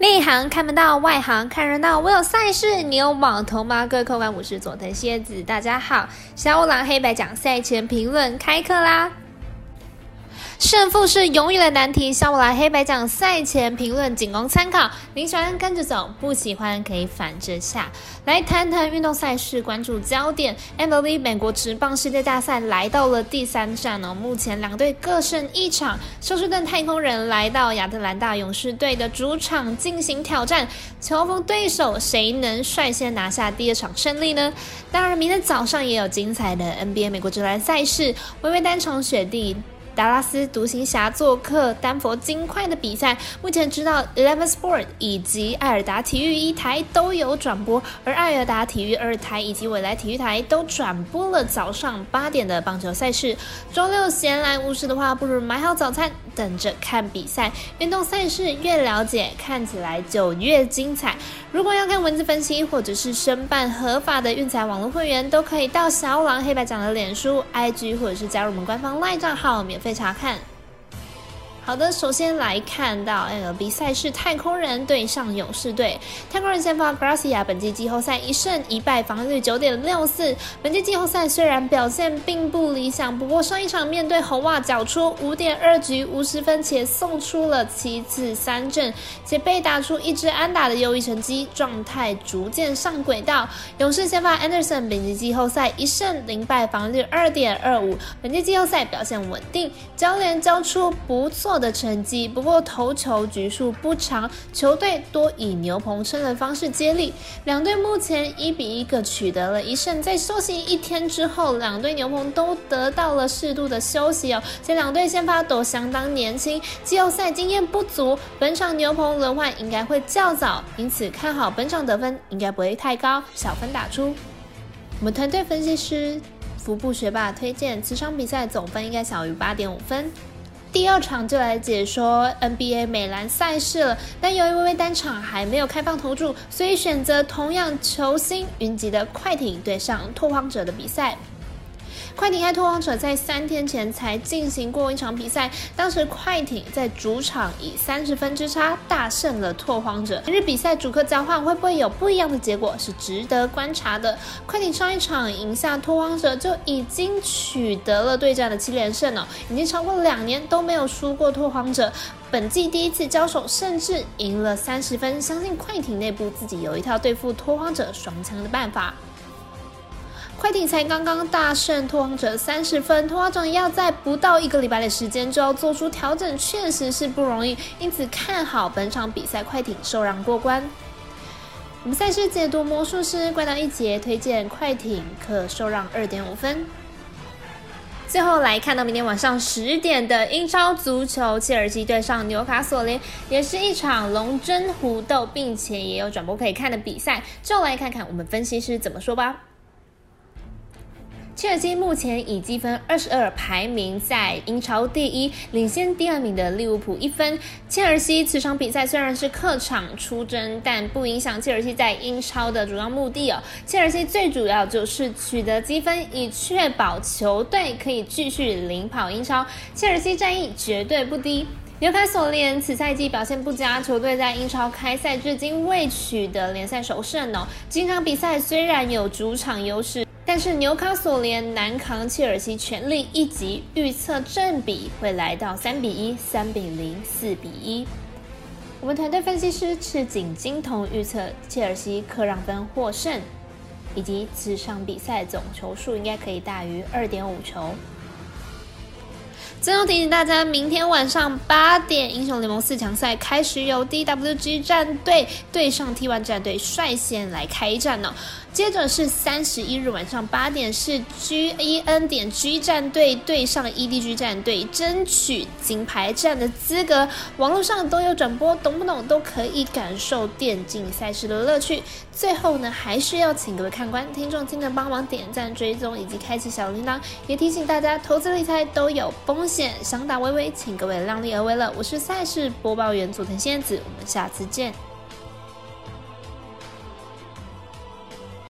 内行看不到，外行看热闹。我有赛事，你有网投吗？各位客官，我是佐藤蝎子，大家好。小五郎黑白讲赛前评论开课啦！胜负是永远的难题。小五郎黑白讲赛前评论仅供参考，你喜欢跟着走，不喜欢可以反着下。来谈谈运动赛事关注焦点。MLB 美国职棒世界大赛来到了第三站哦，目前两队各胜一场。休斯顿太空人来到亚特兰大勇士队的主场进行挑战，球逢对手，谁能率先拿下第二场胜利呢？当然，明天早上也有精彩的 NBA 美国职篮赛事，微微单场雪地。达拉斯独行侠做客丹佛金块的比赛，目前知道 Eleven Sport 以及艾尔达体育一台都有转播，而艾尔达体育二台以及未来体育台都转播了早上八点的棒球赛事。周六闲来无事的话，不如买好早餐，等着看比赛。运动赛事越了解，看起来就越精彩。如果要看文字分析，或者是申办合法的运彩网络会员，都可以到小狼黑白奖的脸书、IG，或者是加入我们官方 LINE 账号，免费。查看。好的，首先来看到 MLB 赛事，太空人对上勇士队。太空人先发 Gracia，本季季后赛一胜一败，防御率九点六四。本季季后赛虽然表现并不理想，不过上一场面对红袜，缴出五点二局五十分，且送出了七次三振，且被打出一支安打的优异成绩，状态逐渐上轨道。勇士先发 Anderson，本季季后赛一胜零败，防御率二点二五。本季季后赛表现稳定，教练交出不错。的成绩，不过投球局数不长，球队多以牛棚撑的方式接力。两队目前一比一各取得了一胜，在休息一天之后，两队牛棚都得到了适度的休息哦。且两队先发都相当年轻，季后赛经验不足，本场牛棚轮换应该会较早，因此看好本场得分应该不会太高，小分打出。我们团队分析师福布学霸推荐，此场比赛总分应该小于八点五分。第二场就来解说 NBA 美篮赛事了，但由于微微单场还没有开放投注，所以选择同样球星云集的快艇对上拓荒者的比赛。快艇和拓荒者在三天前才进行过一场比赛，当时快艇在主场以三十分之差大胜了拓荒者。今日比赛主客交换会不会有不一样的结果，是值得观察的。快艇上一场赢下拓荒者就已经取得了对战的七连胜了，已经超过两年都没有输过拓荒者。本季第一次交手，甚至赢了三十分，相信快艇内部自己有一套对付拓荒者双枪的办法。快艇才刚刚大胜拓荒者三十分，拓荒者要在不到一个礼拜的时间就要做出调整，确实是不容易。因此看好本场比赛快艇受让过关。我们赛事解读魔术师怪盗一节推荐快艇可受让二点五分。最后来看到明天晚上十点的英超足球，切尔西对上纽卡索联，也是一场龙争虎斗，并且也有转播可以看的比赛。就来看看我们分析师怎么说吧。切尔西目前以积分二十二排名在英超第一，领先第二名的利物浦一分。切尔西此场比赛虽然是客场出征，但不影响切尔西在英超的主要目的哦。切尔西最主要就是取得积分，以确保球队可以继续领跑英超。切尔西战役绝对不低。纽卡索联此赛季表现不佳，球队在英超开赛至今未取得联赛首胜哦。今场比赛虽然有主场优势。但是纽卡索联难扛切尔西全力一击，预测正比会来到三比一、三比零、四比一。我们团队分析师赤井金童预测切尔西客让分获胜，以及此场比赛总球数应该可以大于二点五球。最后提醒大家，明天晚上八点，英雄联盟四强赛开始，由 DWG 战队对上 T1 战队率先来开战呢。接着是三十一日晚上八点，是 GEN 点 G 战队对上 EDG 战队，争取金牌战的资格。网络上都有转播，懂不懂都可以感受电竞赛事的乐趣。最后呢，还是要请各位看官、听众记得帮忙点赞、追踪以及开启小铃铛。也提醒大家，投资理财都有风险，想打微微，请各位量力而为了。我是赛事播报员佐藤仙子，我们下次见。